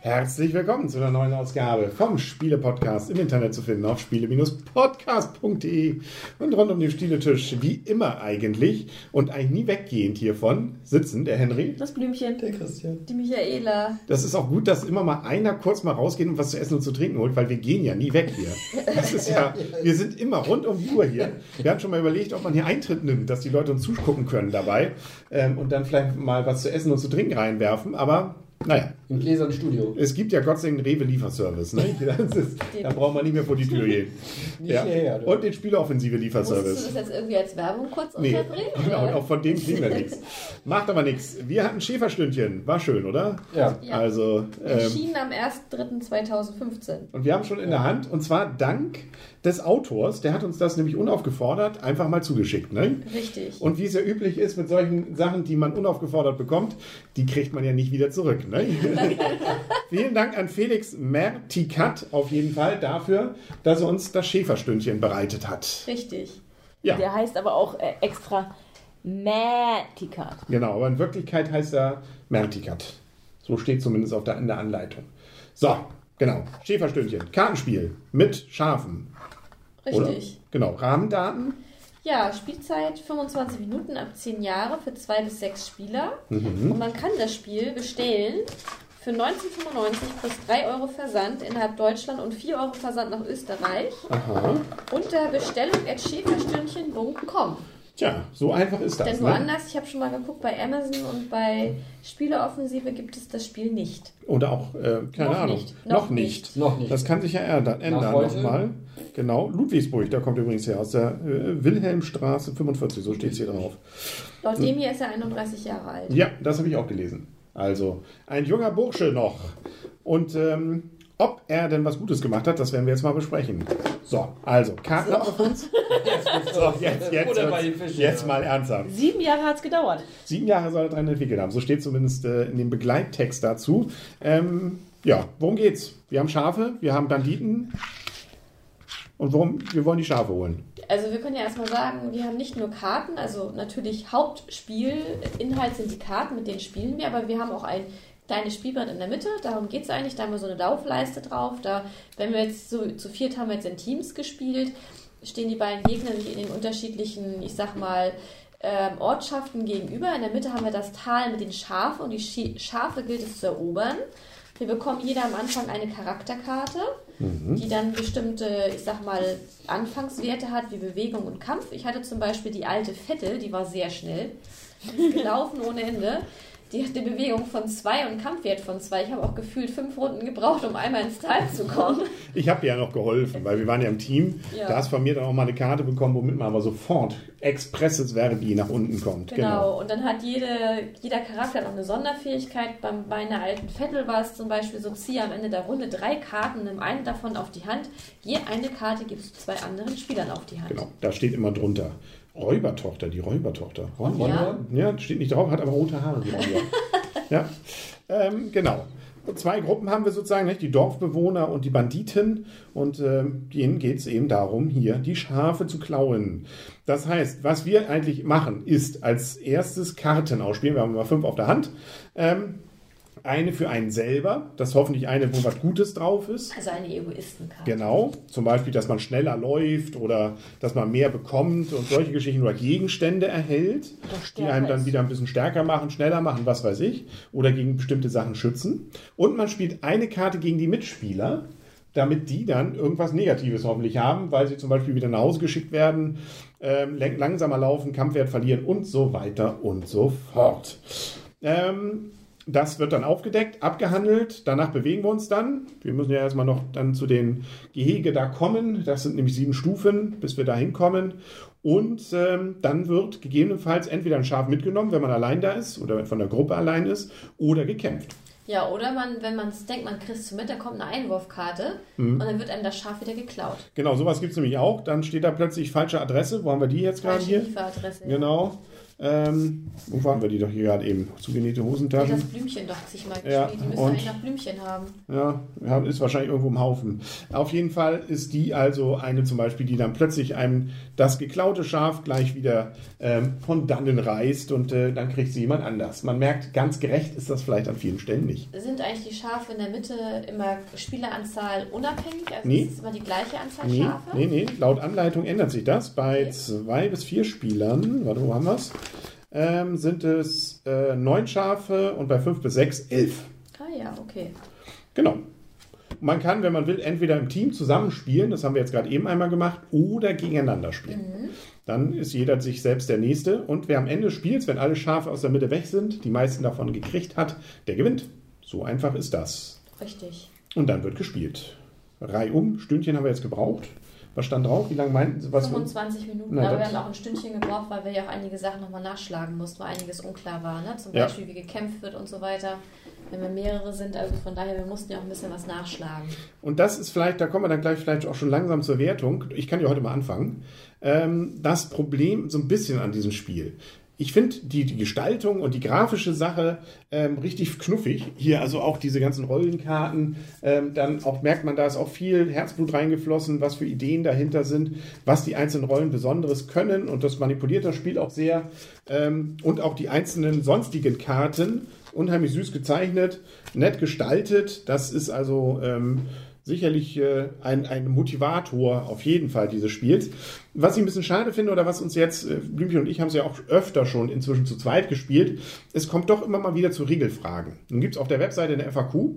Herzlich willkommen zu einer neuen Ausgabe vom Spiele-Podcast im Internet zu finden auf spiele-podcast.de und rund um den Spieletisch wie immer eigentlich und eigentlich nie weggehend hiervon sitzen der Henry. Das Blümchen. Der Christian. Die Michaela. Das ist auch gut, dass immer mal einer kurz mal rausgeht und was zu essen und zu trinken holt, weil wir gehen ja nie weg hier. Das ist ja, wir sind immer rund um die Uhr hier. Wir hatten schon mal überlegt, ob man hier Eintritt nimmt, dass die Leute uns zugucken können dabei ähm, und dann vielleicht mal was zu essen und zu trinken reinwerfen, aber naja, Im gläsernen Studio. es gibt ja Gott sei Dank einen Rewe-Lieferservice. Ne? Ist, da braucht man nicht mehr vor die Tür gehen. Nicht Ja. hierher. Und den Spieleoffensive Musstest du Lieferservice. das jetzt irgendwie als Werbung kurz Nee, unterbringen? genau, und auch von dem kriegen wir nichts. Macht aber nichts. Wir hatten Schäferstündchen. War schön, oder? Ja. Ja. Also, ähm, Erschienen am 1.3.2015. und wir haben schon in der Hand, und zwar dank des Autors, der hat uns das nämlich unaufgefordert einfach mal zugeschickt. Ne? Richtig. Und wie es ja üblich ist mit solchen Sachen, die man unaufgefordert bekommt, die kriegt man ja nicht wieder zurück. Ne? Vielen Dank an Felix Mertikat auf jeden Fall dafür, dass er uns das Schäferstündchen bereitet hat. Richtig. Ja, Der heißt aber auch äh, extra Matikat. genau, aber in Wirklichkeit heißt er Mertikat. So steht zumindest auf der, in der Anleitung. So, genau. Schäferstündchen, Kartenspiel mit Schafen. Oder? Richtig. Genau, Rahmendaten. Ja, Spielzeit 25 Minuten ab 10 Jahre für 2 bis 6 Spieler. Mhm. Und man kann das Spiel bestellen für 19,95 plus 3 Euro Versand innerhalb Deutschland und 4 Euro Versand nach Österreich Aha. unter bestellung.schäferstündchen.com. Tja, so einfach ist das. Denn ne? woanders, ich habe schon mal geguckt, bei Amazon und bei Spieleoffensive gibt es das Spiel nicht. Oder auch, äh, keine Noch Ahnung. nicht. Noch, Noch nicht. nicht. Noch nicht. Das kann sich ja ändern, ändern nochmal. Genau, Ludwigsburg, da kommt übrigens her, aus der äh, Wilhelmstraße 45, so steht es hier drauf. Laut dem hier ist er 31 Jahre alt. Ja, das habe ich auch gelesen. Also, ein junger Bursche noch. Und ähm, ob er denn was Gutes gemacht hat, das werden wir jetzt mal besprechen. So, also, Karten ab auf uns. So, jetzt, jetzt, Oder bei den jetzt, jetzt mal ernsthaft. Sieben Jahre hat es gedauert. Sieben Jahre soll er dran entwickelt haben. So steht zumindest äh, in dem Begleittext dazu. Ähm, ja, worum geht's? Wir haben Schafe, wir haben Banditen. Und worum? Wir wollen die Schafe holen. Also wir können ja erstmal sagen, wir haben nicht nur Karten, also natürlich Hauptspiel, Inhalt sind die Karten, mit denen spielen wir, aber wir haben auch ein kleines Spielbrett in der Mitte, darum geht es eigentlich, da haben wir so eine Laufleiste drauf, da, wenn wir jetzt so zu viert haben wir jetzt in Teams gespielt, stehen die beiden Gegner sich in den unterschiedlichen, ich sag mal, ähm, Ortschaften gegenüber. In der Mitte haben wir das Tal mit den Schafen und die Schafe gilt es zu erobern. Wir bekommen jeder am Anfang eine Charakterkarte, die dann bestimmte, ich sag mal, Anfangswerte hat, wie Bewegung und Kampf. Ich hatte zum Beispiel die alte Vettel, die war sehr schnell. Gelaufen ohne Ende. Die hat eine Bewegung von 2 und einen Kampfwert von 2. Ich habe auch gefühlt fünf Runden gebraucht, um einmal ins Tal zu kommen. Ich habe dir ja noch geholfen, weil wir waren ja im Team. Ja. Da hast von mir dann auch mal eine Karte bekommen, womit man aber sofort expresses Verbi nach unten kommt. Genau. Und dann hat jede, jeder Charakter noch eine Sonderfähigkeit. Bei meiner alten Vettel war es zum Beispiel so, ziehe am Ende der Runde drei Karten, nimm eine davon auf die Hand. Je eine Karte gibst du zwei anderen Spielern auf die Hand. Genau, da steht immer drunter. Ronja-Tochter, die Räubertochter. Ronja. Ronja? Ja, steht nicht drauf, hat aber rote Haare, die Ronja. ja, ähm, genau. Zwei Gruppen haben wir sozusagen, nicht? die Dorfbewohner und die Banditen. Und ähm, denen geht es eben darum, hier die Schafe zu klauen. Das heißt, was wir eigentlich machen, ist als erstes Karten ausspielen. Wir haben immer fünf auf der Hand. Ähm, eine für einen selber, das hoffentlich eine, wo was Gutes drauf ist. Also eine Egoistenkarte. Genau, zum Beispiel, dass man schneller läuft oder dass man mehr bekommt und solche Geschichten oder Gegenstände erhält, die einem dann wieder ein bisschen stärker machen, schneller machen, was weiß ich, oder gegen bestimmte Sachen schützen. Und man spielt eine Karte gegen die Mitspieler, damit die dann irgendwas Negatives hoffentlich haben, weil sie zum Beispiel wieder nach Hause geschickt werden, ähm, lang- langsamer laufen, Kampfwert verlieren und so weiter und so fort. Ähm, das wird dann aufgedeckt, abgehandelt. Danach bewegen wir uns dann. Wir müssen ja erstmal noch dann zu den Gehege da kommen. Das sind nämlich sieben Stufen, bis wir da hinkommen. Und ähm, dann wird gegebenenfalls entweder ein Schaf mitgenommen, wenn man allein da ist oder von der Gruppe allein ist, oder gekämpft. Ja, oder man, wenn man es denkt, man kriegt es mit, dann kommt eine Einwurfkarte Mhm. und dann wird einem das Schaf wieder geklaut. Genau, sowas gibt es nämlich auch. Dann steht da plötzlich falsche Adresse. Wo haben wir die jetzt gerade Falsche hier? Lieferadresse. Genau. Ähm, wo waren wir die doch hier gerade eben? Zugenähte Hat das Hosentaschen. Blümchen doch sich mal Ja. Die müssen und- eigentlich noch Blümchen haben. Ja, ja, ist wahrscheinlich irgendwo im Haufen. Auf jeden Fall ist die also eine zum Beispiel, die dann plötzlich einem das geklaute Schaf gleich wieder ähm, von dannen reißt und äh, dann kriegt sie jemand anders. Man merkt, ganz gerecht ist das vielleicht an vielen Stellen nicht. Sind eigentlich die Schafe in der Mitte immer Spieleranzahl unabhängig? Also Nee. ist es immer die gleiche Anzahl Nee, Schafe? nee, nee, laut Anleitung ändert sich das. Bei Okay. zwei bis vier Spielern, warte, wo haben wir es? Ähm, sind es äh, neun Schafe und bei fünf bis sechs elf. Ah ja, okay. Genau. Man kann, wenn man will, entweder im Team zusammenspielen, das haben wir jetzt gerade eben einmal gemacht, oder gegeneinander spielen. Dann ist jeder sich selbst der Nächste und wer am Ende spielt, wenn alle Schafe aus der Mitte weg sind, die meisten davon gekriegt hat, der gewinnt. So einfach ist das. Richtig. Und dann wird gespielt. Reihum, Stündchen haben wir jetzt gebraucht. Was stand drauf? Wie lange meinten Sie? Was 25 Minuten, Na, aber wir haben auch ein Stündchen gebraucht, weil wir ja auch einige Sachen nochmal nachschlagen mussten, weil einiges unklar war. Ne? Zum Ja. Beispiel, wie gekämpft wird und so weiter. Wenn wir mehrere sind, also von daher, wir mussten ja auch ein bisschen was nachschlagen. Und das ist vielleicht, da kommen wir dann gleich vielleicht auch schon langsam zur Wertung. Ich kann ja heute mal anfangen. Ähm, das Problem so ein bisschen an diesem Spiel. Ich finde die, die Gestaltung und die grafische Sache ähm, richtig knuffig. Hier also auch diese ganzen Rollenkarten. Ähm, dann auch merkt man, da ist auch viel Herzblut reingeflossen, was für Ideen dahinter sind, was die einzelnen Rollen Besonderes können. Und das manipuliert das Spiel auch sehr. Ähm, und auch die einzelnen sonstigen Karten. Unheimlich süß gezeichnet, nett gestaltet. Das ist also ähm, sicherlich äh, ein, ein Motivator auf jeden Fall dieses Spiels. Was ich ein bisschen schade finde oder was uns jetzt, äh, Blümchen und ich haben es ja auch öfter schon inzwischen zu zweit gespielt, es kommt doch immer mal wieder zu Regelfragen. Nun gibt es auf der Webseite eine FAQ,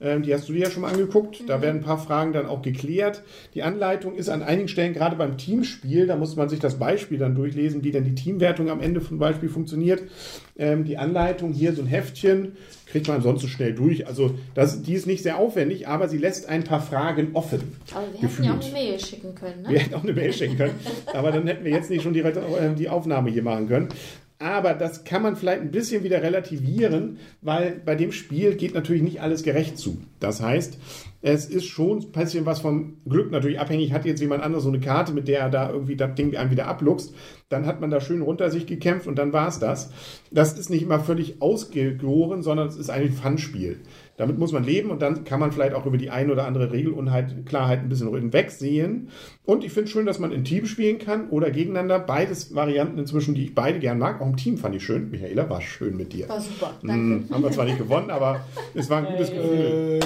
ähm, die hast du dir ja schon mal angeguckt. Da werden ein paar Fragen dann auch geklärt. Die Anleitung ist an einigen Stellen, gerade beim Teamspiel, da muss man sich das Beispiel dann durchlesen, wie denn die Teamwertung am Ende vom Beispiel funktioniert. Ähm, die Anleitung hier, so ein Heftchen, kriegt man ansonsten schnell durch. Also das, die ist nicht sehr aufwendig, aber sie lässt ein paar Fragen offen. Aber wir Gefühlt. hätten ja auch eine Mail schicken können, ne? Wir hätten auch eine Mail schicken können, aber dann hätten wir jetzt nicht schon direkt äh, die Aufnahme hier machen können. Aber das kann man vielleicht ein bisschen wieder relativieren, weil bei dem Spiel geht natürlich nicht alles gerecht zu. Das heißt, es ist schon ein bisschen was vom Glück natürlich abhängig. Hat jetzt jemand anderes so eine Karte, mit der er da irgendwie das Ding einem wieder abluchst, dann hat man da schön runter sich gekämpft und dann war es das. Das ist nicht immer völlig ausgegoren, sondern es ist ein Fun-Spiel. Damit muss man leben und dann kann man vielleicht auch über die ein oder andere Regelunklarheit ein bisschen hinwegsehen. Und ich finde schön, dass man in Team spielen kann oder gegeneinander. Beides Varianten inzwischen, die ich beide gern mag. Auch im Team fand ich schön. Michaela, war schön mit dir. War super, danke. Hm, haben wir zwar nicht gewonnen, aber es war ein gutes Gefühl,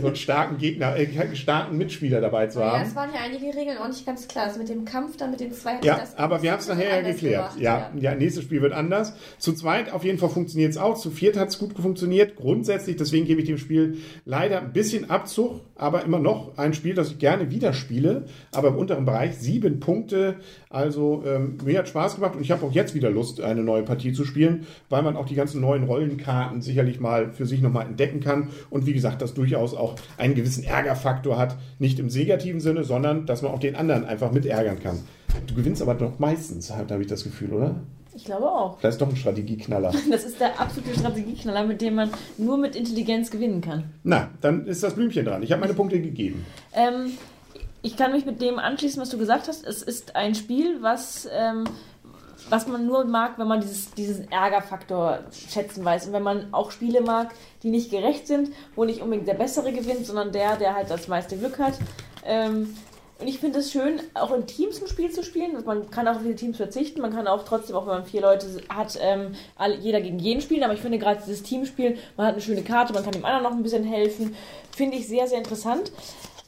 so einen starken Gegner, äh, einen starken Mitspieler dabei zu Ja, haben. es waren ja einige Regeln auch nicht ganz klar. Das mit dem Kampf dann mit den zwei Ja, das aber wir haben es nachher ja geklärt. gemacht, Ja, ja, nächstes Spiel wird anders. Zu zweit auf jeden Fall funktioniert es auch. Zu viert hat es gut funktioniert. Grundsätzlich, deswegen gebe ich dem Spiel leider ein bisschen Abzug, aber immer noch ein Spiel, das ich gerne wieder spiele. Aber im unteren Bereich sieben Punkte. Also ähm, mir hat Spaß gemacht und ich habe auch jetzt wieder Lust, eine neue Partie zu spielen, weil man auch die ganzen neuen Rollenkarten sicherlich mal für sich nochmal entdecken kann. Und wie gesagt, das durchaus auch einen gewissen Ärgerfaktor hat. Nicht im negativen Sinne, sondern dass man auch den anderen einfach mit ärgern kann. Du gewinnst aber doch meistens, habe ich das Gefühl, oder? Ich glaube auch. Das ist doch ein Strategieknaller. Das ist der absolute Strategieknaller, mit dem man nur mit Intelligenz gewinnen kann. Na, dann ist das Blümchen dran. Ich habe meine Punkte gegeben. Ähm, ich kann mich mit dem anschließen, was du gesagt hast. Es ist ein Spiel, was, ähm, was man nur mag, wenn man dieses, diesen Ärgerfaktor schätzen weiß. Und wenn man auch Spiele mag, die nicht gerecht sind, wo nicht unbedingt der Bessere gewinnt, sondern der, der halt das meiste Glück hat. Ähm, und ich finde es schön, auch in Teams ein Spiel zu spielen. Also Man kann auch auf viele Teams verzichten. Man kann auch trotzdem, auch wenn man vier Leute hat, ähm, alle, jeder gegen jeden spielen. Aber ich finde gerade dieses Teamspiel, man hat eine schöne Karte, man kann dem anderen noch ein bisschen helfen. Finde ich sehr, sehr interessant.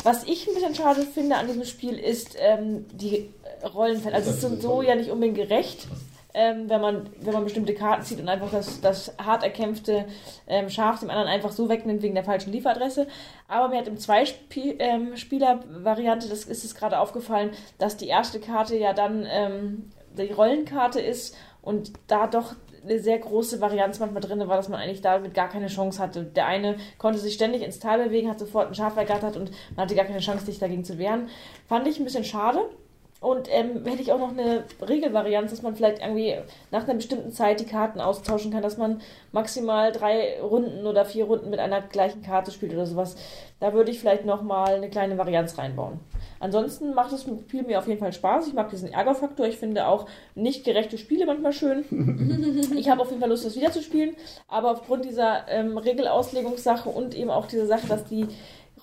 Was ich ein bisschen schade finde an diesem Spiel ist ähm, die Rollenfälle. Also es ist so ja nicht unbedingt gerecht, ähm, wenn, man, wenn man bestimmte Karten zieht und einfach das, das hart erkämpfte ähm, Schaf dem anderen einfach so wegnimmt wegen der falschen Lieferadresse. Aber mir hat im Zwei-Spieler-Variante, das ist es gerade aufgefallen, dass die erste Karte ja dann ähm, die Rollenkarte ist und da doch eine sehr große Varianz manchmal drin war, dass man eigentlich damit gar keine Chance hatte. Der eine konnte sich ständig ins Tal bewegen, hat sofort ein Schaf ergattert und man hatte gar keine Chance, sich dagegen zu wehren. Fand ich ein bisschen schade. Und ähm, hätte ich auch noch eine Regelvarianz, dass man vielleicht irgendwie nach einer bestimmten Zeit die Karten austauschen kann, dass man maximal drei Runden oder vier Runden mit einer gleichen Karte spielt oder sowas. Da würde ich vielleicht nochmal eine kleine Varianz reinbauen. Ansonsten macht das Spiel mir auf jeden Fall Spaß. Ich mag diesen Ärgerfaktor. Ich finde auch nicht gerechte Spiele manchmal schön. ich habe auf jeden Fall Lust, das wiederzuspielen. Aber aufgrund dieser ähm, Regelauslegungssache und eben auch dieser Sache, dass die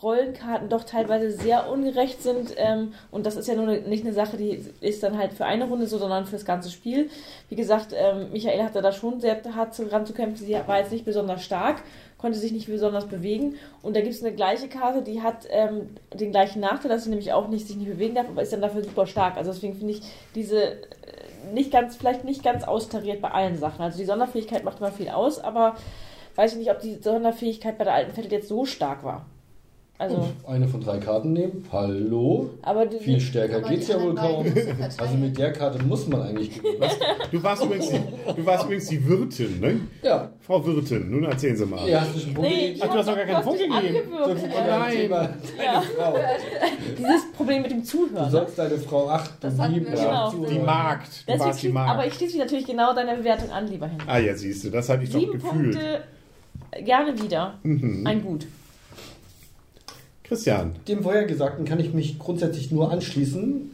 Rollenkarten doch teilweise sehr ungerecht sind. Ähm, und das ist ja nur nicht eine Sache, die ist dann halt für eine Runde so, sondern für das ganze Spiel. Wie gesagt, ähm, Michael hatte da schon sehr hart zu, ran zu kämpfen. Sie war jetzt nicht besonders stark, konnte sich nicht besonders bewegen. Und da gibt es eine gleiche Karte, die hat ähm, den gleichen Nachteil, dass sie nämlich auch nicht sich nicht bewegen darf, aber ist dann dafür super stark. Also deswegen finde ich diese äh, nicht ganz, vielleicht nicht ganz austariert bei allen Sachen. Also die Sonderfähigkeit macht immer viel aus, aber weiß ich nicht, ob die Sonderfähigkeit bei der alten Vettel jetzt so stark war. Also, eine von drei Karten nehmen. Hallo. aber die, Viel stärker geht's die ja wohl kaum. Also mit der Karte muss man eigentlich gewinnen. Du warst, übrigens die, du warst übrigens die Wirtin, ne? Ja. Frau Wirtin, nun erzählen Sie mal. Ja, hast du schon Punkte Nee, gegeben? Ach, du hast doch gar keinen Punkt gegeben. So angewürgt. viel Äh, beim nein. Thema deine Frau. Dieses Problem mit dem Du Zuhören. sollst deine Frau achten, lieben. zuhören. Die Magd. Du warst die schließt, aber Magd. ich schließe natürlich genau deine Bewertung an, lieber Henry. Ah, ja, siehst du, das hatte ich doch Sieben gefühlt. Punkte, gerne wieder. Mhm. Ein Gut. Christian, Dem Vorhergesagten kann ich mich grundsätzlich nur anschließen.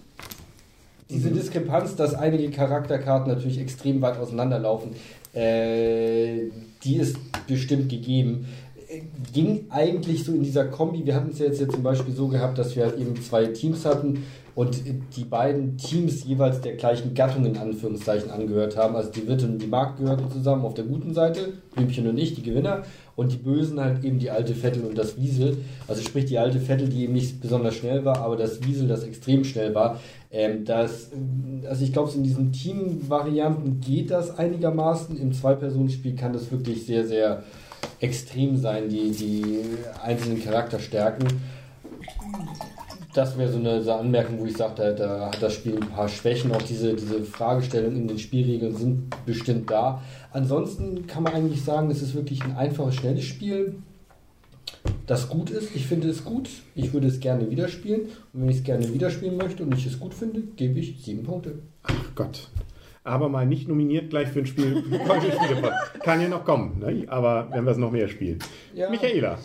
Diese Diskrepanz, dass einige Charakterkarten natürlich extrem weit auseinanderlaufen, äh, die ist bestimmt gegeben. Äh, Ging eigentlich so in dieser Kombi. Wir hatten es ja jetzt, ja zum Beispiel so gehabt, dass wir halt eben zwei Teams hatten und die beiden Teams jeweils der gleichen Gattung in Anführungszeichen angehört haben. Also die Wirtin und die Markt gehörten zusammen auf der guten Seite, Blümchen und ich, die Gewinner. Und die Bösen halt eben die alte Vettel und das Wiesel. Also sprich die alte Vettel, die eben nicht besonders schnell war, aber das Wiesel, das extrem schnell war. Ähm, das, also ich glaube, in diesen Team-Varianten geht das einigermaßen. Im Zwei-Personen-Spiel kann das wirklich sehr, sehr extrem sein, die, die einzelnen Charakterstärken. Das wäre so eine, so eine Anmerkung, wo ich sage, da, da hat das Spiel ein paar Schwächen. Auch diese, diese Fragestellungen in den Spielregeln sind bestimmt da. Ansonsten kann man eigentlich sagen, es ist wirklich ein einfaches, schnelles Spiel, das gut ist. Ich finde es gut. Ich würde es gerne wieder spielen. Und wenn ich es gerne wieder spielen möchte und ich es gut finde, gebe ich sieben Punkte. ach Gott. Aber mal nicht nominiert gleich für ein Spiel. Kann ja noch kommen, ne? aber wenn wir es noch mehr spielen. Ja. Michaela,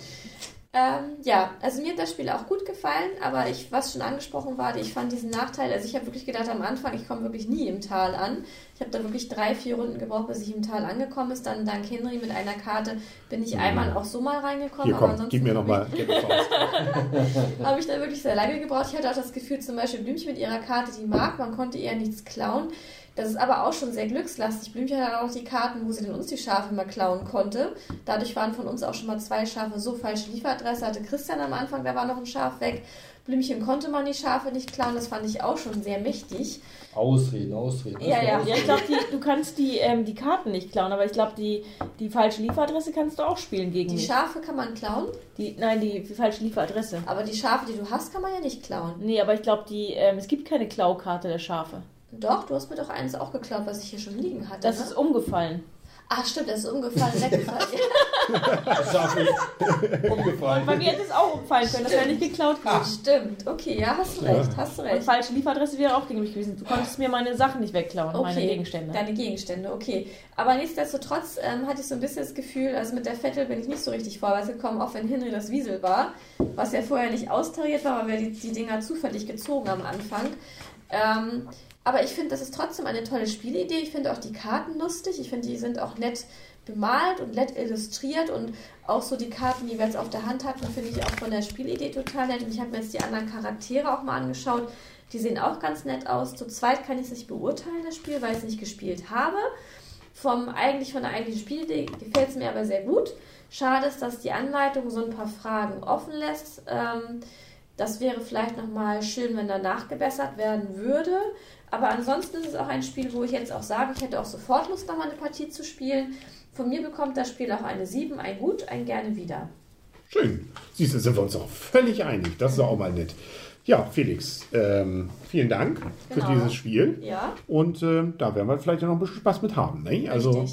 Ähm, ja, also mir hat das Spiel auch gut gefallen, aber ich, was schon angesprochen war, ich fand diesen Nachteil, also ich habe wirklich gedacht am Anfang, ich komme wirklich nie im Tal an. Ich habe da wirklich drei, vier Runden gebraucht, bis ich im Tal angekommen ist. Dann dank Henry mit einer Karte bin ich einmal auch so mal reingekommen. hier aber komm, ansonsten gib mir nochmal. habe ich da wirklich sehr lange gebraucht. Ich hatte auch das Gefühl, zum Beispiel Blümchen mit ihrer Karte, die mag, man konnte ihr nichts klauen. Das ist aber auch schon sehr glückslastig. Blümchen hat auch die Karten, wo sie denn uns die Schafe mal klauen konnte. Dadurch waren von uns auch schon mal zwei Schafe so falsche Lieferadresse. Hatte Christian am Anfang, da war noch ein Schaf weg. Blümchen konnte man die Schafe nicht klauen. Das fand ich auch schon sehr mächtig. Ausreden, ausreden. Ja, ja. Ja, ich glaube, du kannst die, ähm, die Karten nicht klauen, aber ich glaube, die, die falsche Lieferadresse kannst du auch spielen gegen Die mich. Schafe kann man klauen, Die, nein, die, die falsche Lieferadresse. aber die Schafe, die du hast, kann man ja nicht klauen. Nee, aber ich glaube, die, ähm, es gibt keine Klaukarte der Schafe. Doch, du hast mir doch eines auch geklaut, was ich hier schon liegen hatte. Das ne? ist umgefallen. Ach stimmt, das ist umgefallen, weggefallen. Das ist Und umgefallen. bei mir hätte es auch umfallen können, das wäre nicht geklaut Ah, gewesen. stimmt, okay, ja, hast du recht, hast du Und recht. falsche Lieferadresse wäre auch gegen mich gewesen. Du konntest mir meine Sachen nicht wegklauen, meine Gegenstände. Deine Gegenstände, okay. Aber nichtsdestotrotz ähm, hatte ich so ein bisschen das Gefühl, also mit der Vettel bin ich nicht so richtig vorwärts gekommen, auch wenn Henry das Wiesel war, was ja vorher nicht austariert war, weil wir die, die Dinger zufällig gezogen am Anfang. Ähm, aber ich finde, das ist trotzdem eine tolle Spielidee. Ich finde auch die Karten lustig. Ich finde, die sind auch nett bemalt und nett illustriert und auch so die Karten, die wir jetzt auf der Hand hatten, finde ich auch von der Spielidee total nett. Und ich habe mir jetzt die anderen Charaktere auch mal angeschaut. Die sehen auch ganz nett aus. Zu zweit kann ich es nicht beurteilen, das Spiel, weil ich es nicht gespielt habe. Vom eigentlich von der eigentlichen Spielidee gefällt es mir aber sehr gut. Schade ist, dass die Anleitung so ein paar Fragen offen lässt. Ähm, das wäre vielleicht nochmal schön, wenn danach gebessert werden würde. Aber ansonsten ist es auch ein Spiel, wo ich jetzt auch sage, ich hätte auch sofort Lust, nochmal eine Partie zu spielen. Von mir bekommt das Spiel auch eine 7, ein Gut, ein gerne wieder. Schön. Siehst du, sind wir uns auch völlig einig. Das ist auch mal nett. Ja, Felix, ähm, vielen Dank Genau. für dieses Spiel. Ja, Und äh, da werden wir vielleicht noch ein bisschen Spaß mit haben. Ne? Also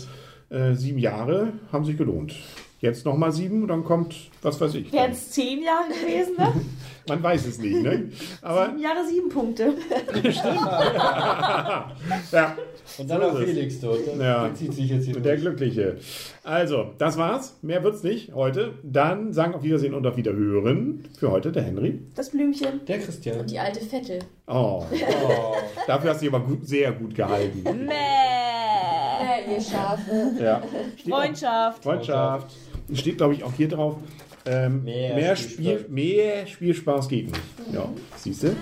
äh, sieben Jahre haben sich gelohnt. Jetzt nochmal sieben und dann kommt, was weiß ich. Wären es zehn Jahre gewesen, ne? Man weiß es nicht, ne? Aber Sieben Jahre, sieben Punkte. ja, Und dann So es. Felix dort. Der, Ja. zieht sich jetzt hier der durch. Glückliche. Also, das war's. Mehr wird's nicht heute. Dann sagen auf Wiedersehen und auf Wiederhören. Für heute der Henry. Das Blümchen. Der Christian. Die alte Vettel. Oh, Oh. dafür hast du dich aber gut, sehr gut gehalten. Mäh. Äh, ihr Schafe. Ja. Steht auch- Freundschaft. Freundschaft. Steht, glaube ich, auch hier drauf. Ähm, Mehr mehr. Spiel, mehr Spielspaß geht nicht. Ja, siehst du?